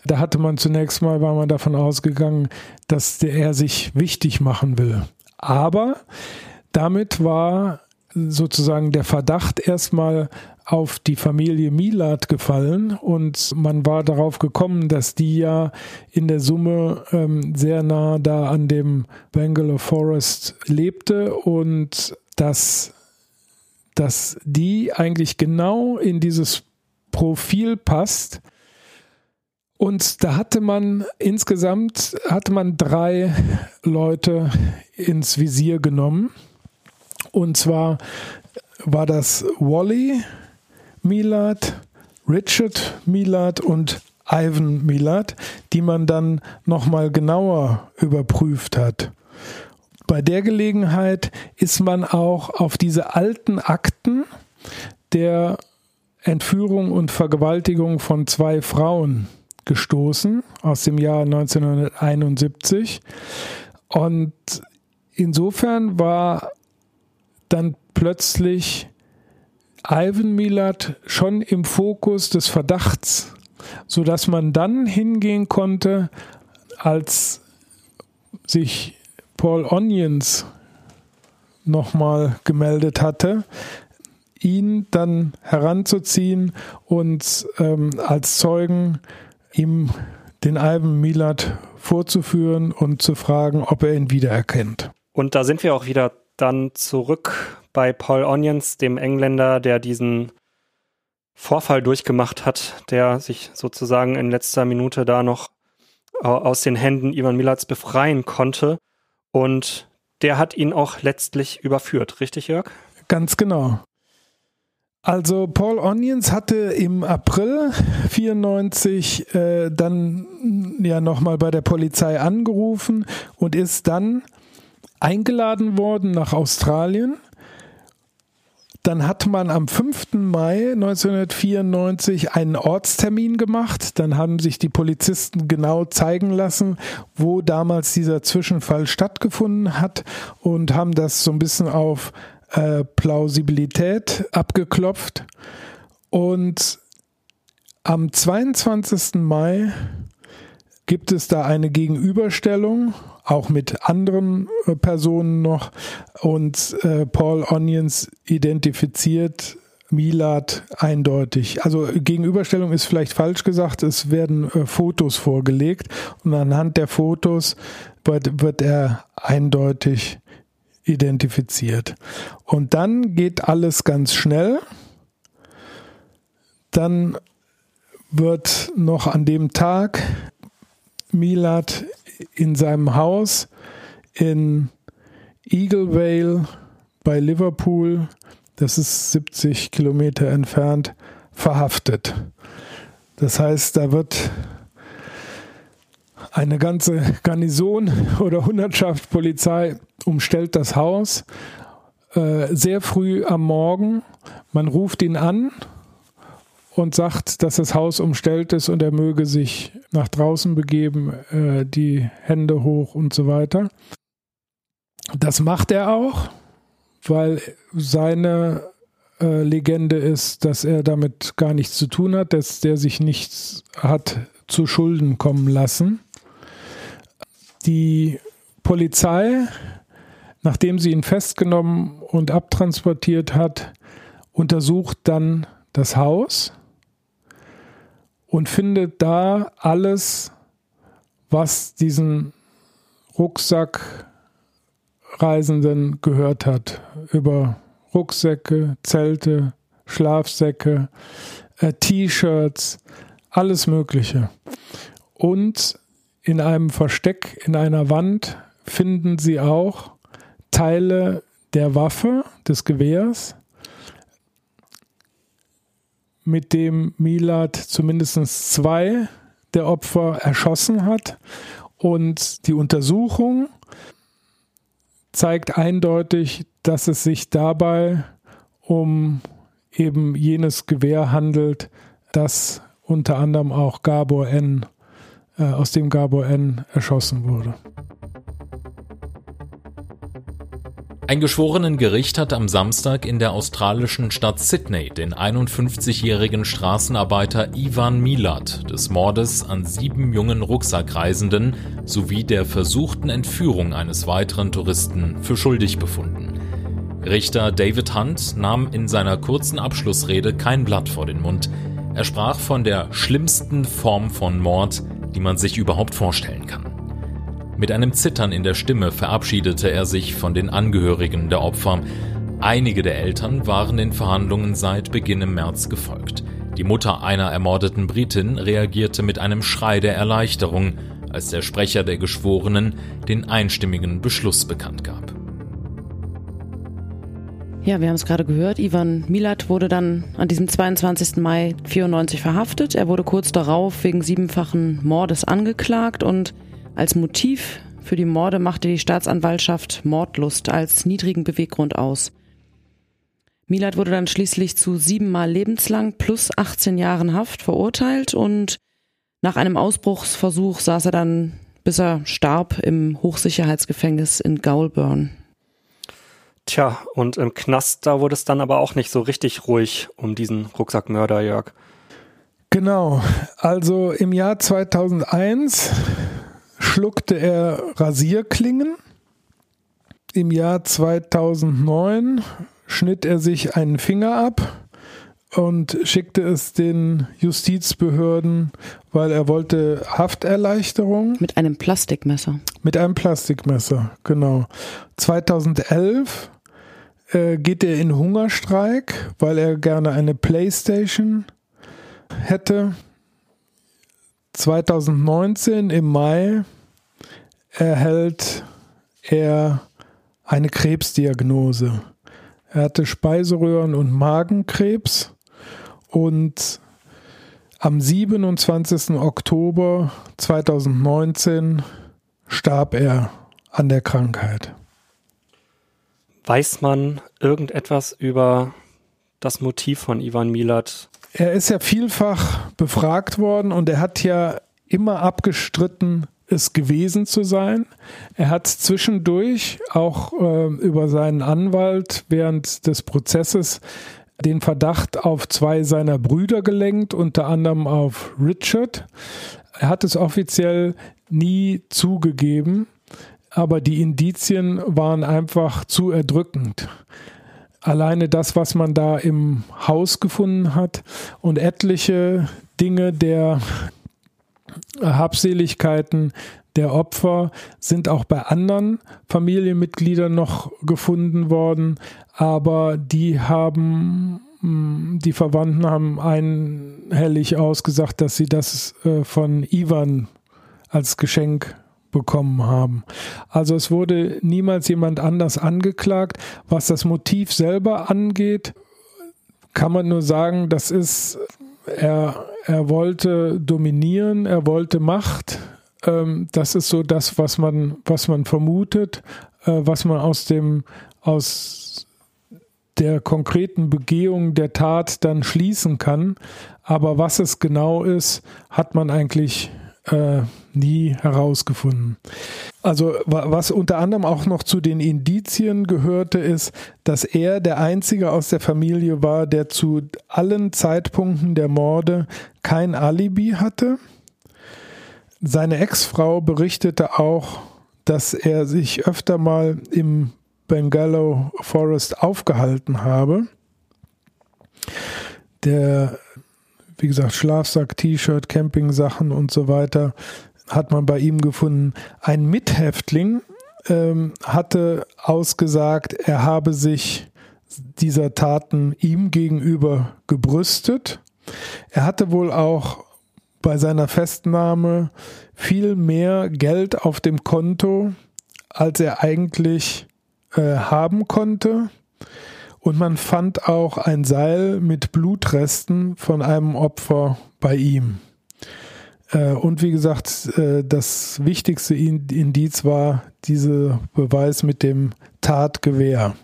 Da hatte man zunächst mal, war man davon ausgegangen, dass der er sich wichtig machen will. Aber damit war sozusagen der Verdacht erstmal auf die Familie Milad gefallen und man war darauf gekommen, dass die ja in der Summe ähm, sehr nah da an dem Bangalore Forest lebte und dass, dass die eigentlich genau in dieses Profil passt. Und da hatte man insgesamt hatte man drei Leute ins Visier genommen. Und zwar war das Wally, Milad, Richard Milad und Ivan Milad, die man dann nochmal genauer überprüft hat. Bei der Gelegenheit ist man auch auf diese alten Akten der Entführung und Vergewaltigung von zwei Frauen gestoßen aus dem Jahr 1971. Und insofern war dann plötzlich Ivan Milat schon im Fokus des Verdachts, sodass man dann hingehen konnte, als sich Paul Onions nochmal gemeldet hatte, ihn dann heranzuziehen und ähm, als Zeugen ihm den Ivan Milat vorzuführen und zu fragen, ob er ihn wiedererkennt. Und da sind wir auch wieder dann zurück bei Paul Onions, dem Engländer, der diesen Vorfall durchgemacht hat, der sich sozusagen in letzter Minute da noch äh, aus den Händen Ivan Milats befreien konnte. Und der hat ihn auch letztlich überführt, richtig, Jörg? Ganz genau. Also Paul Onions hatte im April 94 äh, dann ja nochmal bei der Polizei angerufen und ist dann eingeladen worden nach Australien. Dann hat man am 5. Mai 1994 einen Ortstermin gemacht. Dann haben sich die Polizisten genau zeigen lassen, wo damals dieser Zwischenfall stattgefunden hat und haben das so ein bisschen auf äh, Plausibilität abgeklopft. Und am 22. Mai gibt es da eine Gegenüberstellung, auch mit anderen äh, Personen noch. Und äh, Paul Onions identifiziert Milad eindeutig. Also Gegenüberstellung ist vielleicht falsch gesagt, es werden äh, Fotos vorgelegt und anhand der Fotos wird, wird er eindeutig identifiziert. Und dann geht alles ganz schnell. Dann wird noch an dem Tag Milad in seinem Haus in Eagle Vale bei Liverpool, das ist 70 Kilometer entfernt, verhaftet. Das heißt, da wird eine ganze Garnison oder Hundertschaft Polizei umstellt das Haus äh, sehr früh am Morgen. Man ruft ihn an und sagt, dass das Haus umstellt ist und er möge sich nach draußen begeben, äh, die Hände hoch und so weiter. Das macht er auch, weil seine äh, Legende ist, dass er damit gar nichts zu tun hat, dass der sich nichts hat zu Schulden kommen lassen. Die Polizei, nachdem sie ihn festgenommen und abtransportiert hat, untersucht dann das Haus und findet da alles, was diesen Rucksackreisenden gehört hat. Über Rucksäcke, Zelte, Schlafsäcke, äh, T-Shirts, alles Mögliche. Und in einem Versteck in einer Wand finden sie auch Teile der Waffe, des Gewehrs, mit dem Milad zumindest zwei der Opfer erschossen hat. Und die Untersuchung zeigt eindeutig, dass es sich dabei um eben jenes Gewehr handelt, das unter anderem auch Gabor N äh, aus dem Gabor N. erschossen wurde. Ein Geschworenengericht hat am Samstag in der australischen Stadt Sydney den 51-jährigen Straßenarbeiter Ivan Milat des Mordes an sieben jungen Rucksackreisenden sowie der versuchten Entführung eines weiteren Touristen für schuldig befunden. Richter David Hunt nahm in seiner kurzen Abschlussrede kein Blatt vor den Mund. Er sprach von der schlimmsten Form von Mord, die man sich überhaupt vorstellen kann. Mit einem Zittern in der Stimme verabschiedete er sich von den Angehörigen der Opfer. Einige der Eltern waren den Verhandlungen seit Beginn im März gefolgt. Die Mutter einer ermordeten Britin reagierte mit einem Schrei der Erleichterung, als der Sprecher der Geschworenen den einstimmigen Beschluss bekannt gab. Ja, wir haben es gerade gehört. Ivan Milat wurde dann an diesem 22. Mai 94 verhaftet. Er wurde kurz darauf wegen siebenfachen Mordes angeklagt und als Motiv für die Morde machte die Staatsanwaltschaft Mordlust als niedrigen Beweggrund aus. Milat wurde dann schließlich zu siebenmal lebenslang plus 18 Jahren Haft verurteilt und nach einem Ausbruchsversuch saß er dann, bis er starb, im Hochsicherheitsgefängnis in Gaulburn. Tja, und im Knast, da wurde es dann aber auch nicht so richtig ruhig um diesen Rucksackmörder, Jörg. Genau, also im Jahr 2001 schluckte er Rasierklingen. Im Jahr 2009 schnitt er sich einen Finger ab und schickte es den Justizbehörden, weil er wollte Hafterleichterung. Mit einem Plastikmesser. Mit einem Plastikmesser, genau. 2011 äh, geht er in Hungerstreik, weil er gerne eine Playstation hätte. 2019 im Mai erhält er eine Krebsdiagnose. Er hatte Speiseröhren- und Magenkrebs und am 27. Oktober 2019 starb er an der Krankheit. Weiß man irgendetwas über das Motiv von Ivan Milat? Er ist ja vielfach befragt worden und er hat ja immer abgestritten, es gewesen zu sein. Er hat zwischendurch auch äh, über seinen Anwalt während des Prozesses den Verdacht auf zwei seiner Brüder gelenkt, unter anderem auf Richard. Er hat es offiziell nie zugegeben, aber die Indizien waren einfach zu erdrückend. Alleine das, was man da im Haus gefunden hat und etliche Dinge der Habseligkeiten der Opfer sind auch bei anderen Familienmitgliedern noch gefunden worden, aber die haben, hm, die Verwandten haben einhellig ausgesagt, dass sie das äh, von Ivan als Geschenk bekommen haben. Also es wurde niemals jemand anders angeklagt. Was das Motiv selber angeht, kann man nur sagen, das ist, er, er wollte dominieren, er wollte Macht. Ähm, das ist so das, was man, was man vermutet, äh, was man aus dem, aus der konkreten Begehung der Tat dann schließen kann. Aber was es genau ist, hat man eigentlich äh, nie herausgefunden. Also was unter anderem auch noch zu den Indizien gehörte, ist, dass er der Einzige aus der Familie war, der zu allen Zeitpunkten der Morde kein Alibi hatte. Seine Ex-Frau berichtete auch, dass er sich öfter mal im Bengalo Forest aufgehalten habe. Der wie gesagt, Schlafsack, T-Shirt, Campingsachen und so weiter hat man bei ihm gefunden. Ein Mithäftling ähm, hatte ausgesagt, er habe sich dieser Taten ihm gegenüber gebrüstet. Er hatte wohl auch bei seiner Festnahme viel mehr Geld auf dem Konto, als er eigentlich äh, haben konnte. Und man fand auch ein Seil mit Blutresten von einem Opfer bei ihm. Äh, und wie gesagt, äh, das wichtigste Indiz war dieser Beweis mit dem Tatgewehr.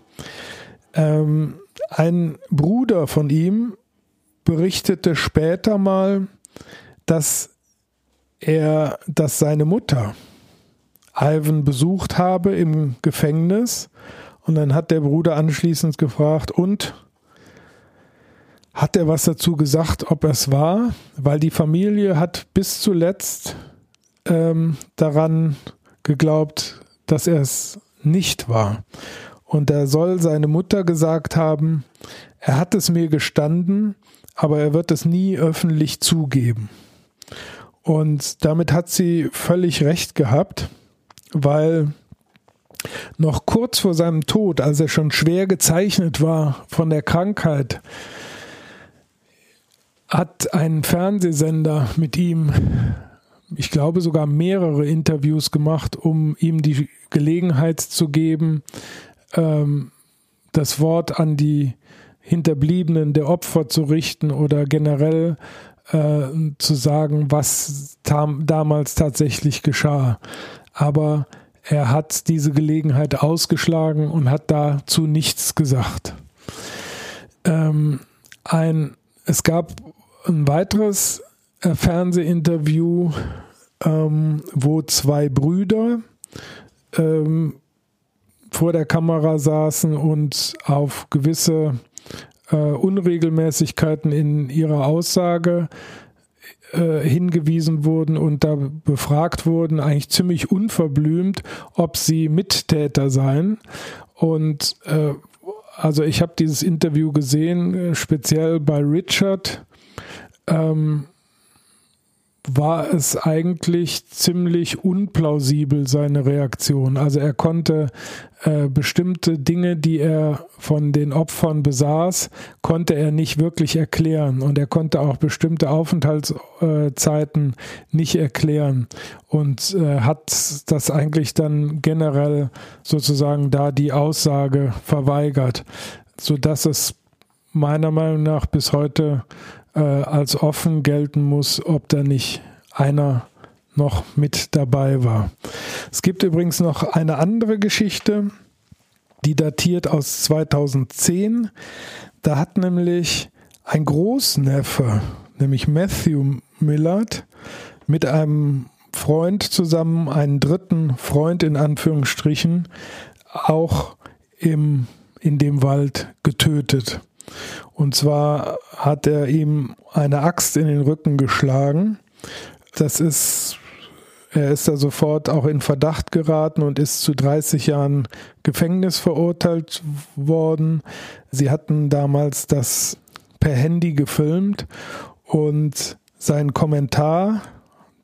Ähm, ein Bruder von ihm berichtete später mal, dass er, dass seine Mutter Ivan besucht habe im Gefängnis und dann hat der Bruder anschließend gefragt, und hat er was dazu gesagt, ob es war? Weil die Familie hat bis zuletzt ähm, daran geglaubt, dass er es nicht war. Und er soll seine Mutter gesagt haben, er hat es mir gestanden, aber er wird es nie öffentlich zugeben. Und damit hat sie völlig recht gehabt, weil noch kurz vor seinem Tod, als er schon schwer gezeichnet war von der Krankheit, hat ein Fernsehsender mit ihm, ich glaube sogar mehrere Interviews gemacht, um ihm die Gelegenheit zu geben, ähm, das Wort an die Hinterbliebenen der Opfer zu richten oder generell äh, zu sagen, was tam damals tatsächlich geschah. Aber er hat diese Gelegenheit ausgeschlagen und hat dazu nichts gesagt. Ähm, ein, es gab ein weiteres äh, Fernsehinterview, ähm, wo zwei Brüder ähm, vor der Kamera saßen und auf gewisse äh, Unregelmäßigkeiten in ihrer Aussage äh, hingewiesen wurden und da befragt wurden, eigentlich ziemlich unverblümt, ob sie Mittäter seien. Und äh, also ich habe dieses Interview gesehen, äh, speziell bei Richard. Ähm, war es eigentlich ziemlich unplausibel, seine Reaktion. Also er konnte äh, bestimmte Dinge, die er von den Opfern besaß, konnte er nicht wirklich erklären. Und er konnte auch bestimmte Aufenthaltszeiten nicht erklären. Und äh, hat das eigentlich dann generell sozusagen da die Aussage verweigert, sodass es meiner Meinung nach bis heute äh, als offen gelten muss, ob da nicht einer noch mit dabei war. Es gibt übrigens noch eine andere Geschichte, die datiert aus 2010. Da hat nämlich ein Großneffe, nämlich Matthew Millard, mit einem Freund zusammen, einen dritten Freund in Anführungsstrichen, auch im, in dem Wald getötet. Und zwar hat er ihm eine Axt in den Rücken geschlagen. Das ist, er ist da sofort auch in Verdacht geraten und ist zu 30 Jahren Gefängnis verurteilt worden. Sie hatten damals das per Handy gefilmt und sein Kommentar,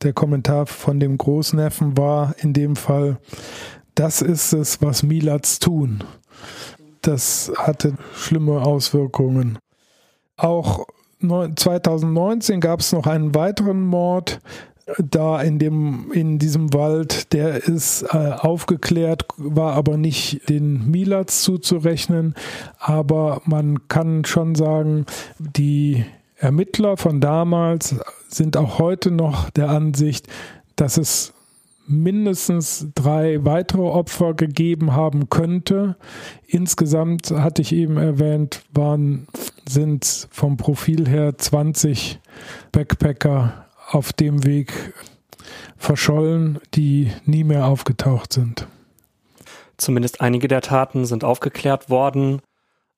der Kommentar von dem Großneffen war in dem Fall, das ist es, was Milats tun das hatte schlimme Auswirkungen. Auch 2019 gab es noch einen weiteren Mord da in dem in diesem Wald, der ist äh, aufgeklärt, war aber nicht den Milats zuzurechnen, aber man kann schon sagen, die Ermittler von damals sind auch heute noch der Ansicht, dass es mindestens drei weitere Opfer gegeben haben könnte. Insgesamt hatte ich eben erwähnt, waren sind vom Profil her 20 Backpacker auf dem Weg verschollen, die nie mehr aufgetaucht sind. Zumindest einige der Taten sind aufgeklärt worden,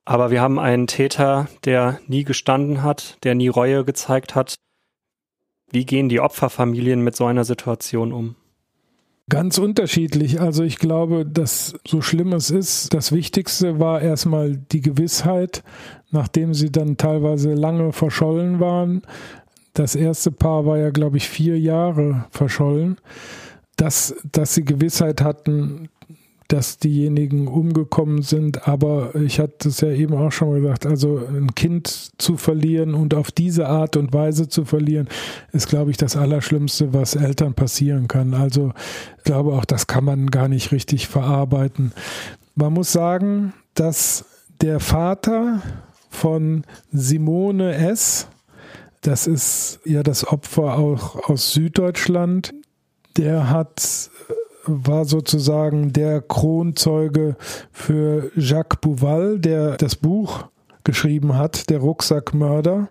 aber wir haben einen Täter, der nie gestanden hat, der nie Reue gezeigt hat. Wie gehen die Opferfamilien mit so einer Situation um? Ganz unterschiedlich. Also ich glaube, dass so schlimm es ist, das Wichtigste war erstmal die Gewissheit, nachdem sie dann teilweise lange verschollen waren. Das erste Paar war ja, glaube ich, vier Jahre verschollen, dass, dass sie Gewissheit hatten, dass diejenigen umgekommen sind. Aber ich hatte es ja eben auch schon gesagt, also ein Kind zu verlieren und auf diese Art und Weise zu verlieren, ist, glaube ich, das Allerschlimmste, was Eltern passieren kann. Also ich glaube auch, das kann man gar nicht richtig verarbeiten. Man muss sagen, dass der Vater von Simone S., das ist ja das Opfer auch aus Süddeutschland, der hat war sozusagen der Kronzeuge für Jacques Bouval, der das Buch geschrieben hat, Der Rucksackmörder.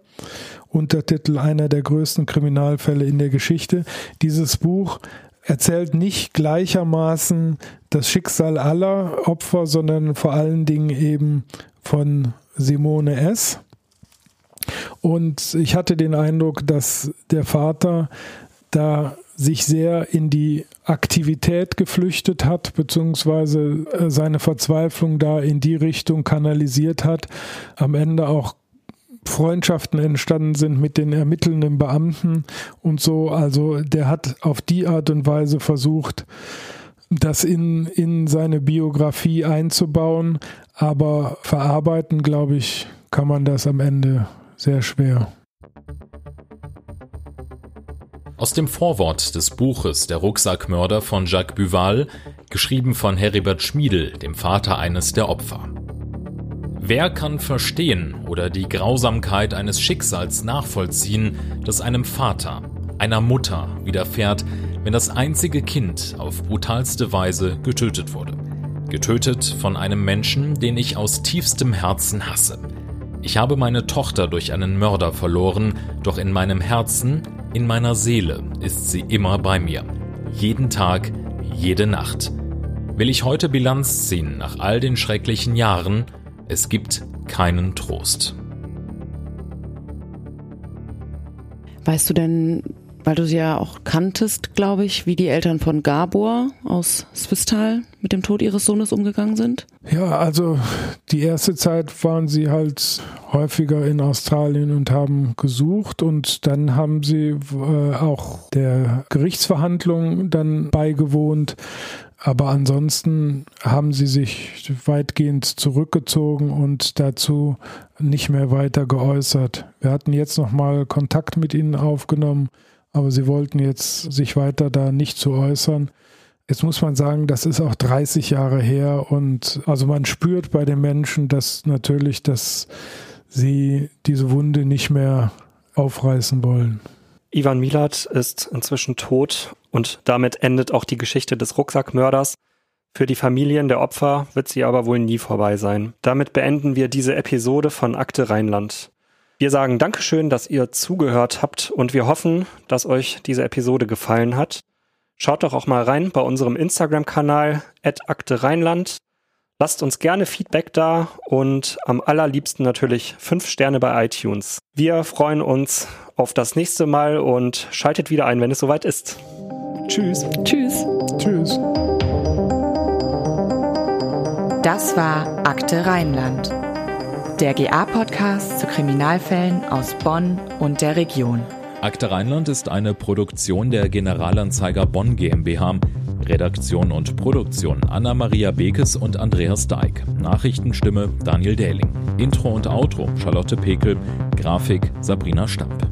Untertitel einer der größten Kriminalfälle in der Geschichte. Dieses Buch erzählt nicht gleichermaßen das Schicksal aller Opfer, sondern vor allen Dingen eben von Simone S. Und ich hatte den Eindruck, dass der Vater da sich sehr in die Aktivität geflüchtet hat, beziehungsweise äh, seine Verzweiflung da in die Richtung kanalisiert hat, am Ende auch Freundschaften entstanden sind mit den ermittelnden Beamten und so. Also der hat auf die Art und Weise versucht, das in, in seine Biografie einzubauen, aber verarbeiten, glaube ich, kann man das am Ende sehr schwer. Aus dem Vorwort des Buches Der Rucksackmörder von Jacques Buval, geschrieben von Heribert Schmiedel, dem Vater eines der Opfer. Wer kann verstehen oder die Grausamkeit eines Schicksals nachvollziehen, das einem Vater, einer Mutter widerfährt, wenn das einzige Kind auf brutalste Weise getötet wurde? Getötet von einem Menschen, den ich aus tiefstem Herzen hasse. Ich habe meine Tochter durch einen Mörder verloren, doch in meinem Herzen in meiner Seele ist sie immer bei mir. Jeden Tag, jede Nacht. Will ich heute Bilanz ziehen nach all den schrecklichen Jahren, es gibt keinen Trost. Weißt du denn, weil du sie ja auch kanntest, glaube ich, wie die Eltern von Gabor aus Swistal, mit dem Tod ihres Sohnes umgegangen sind? Ja, also die erste Zeit waren sie halt häufiger in Australien und haben gesucht und dann haben sie äh, auch der Gerichtsverhandlung dann beigewohnt. Aber ansonsten haben sie sich weitgehend zurückgezogen und dazu nicht mehr weiter geäußert. Wir hatten jetzt nochmal Kontakt mit ihnen aufgenommen, aber sie wollten jetzt sich weiter da nicht zu äußern. Jetzt muss man sagen, das ist auch 30 Jahre her und also man spürt bei den Menschen, dass natürlich, dass sie diese Wunde nicht mehr aufreißen wollen. Ivan Milat ist inzwischen tot und damit endet auch die Geschichte des Rucksackmörders. Für die Familien der Opfer wird sie aber wohl nie vorbei sein. Damit beenden wir diese Episode von Akte Rheinland. Wir sagen Dankeschön, dass ihr zugehört habt und wir hoffen, dass euch diese Episode gefallen hat. Schaut doch auch mal rein bei unserem Instagram-Kanal Akte Rheinland. Lasst uns gerne Feedback da und am allerliebsten natürlich fünf Sterne bei iTunes. Wir freuen uns auf das nächste Mal und schaltet wieder ein, wenn es soweit ist. Tschüss. Tschüss. Tschüss. Das war Akte Rheinland, der GA-Podcast zu Kriminalfällen aus Bonn und der Region. Akte Rheinland ist eine Produktion der Generalanzeiger Bonn GmbH. Redaktion und Produktion Anna-Maria Bekes und Andreas Deik. Nachrichtenstimme Daniel Dähling. Intro und Outro Charlotte Pekel. Grafik Sabrina Stamp.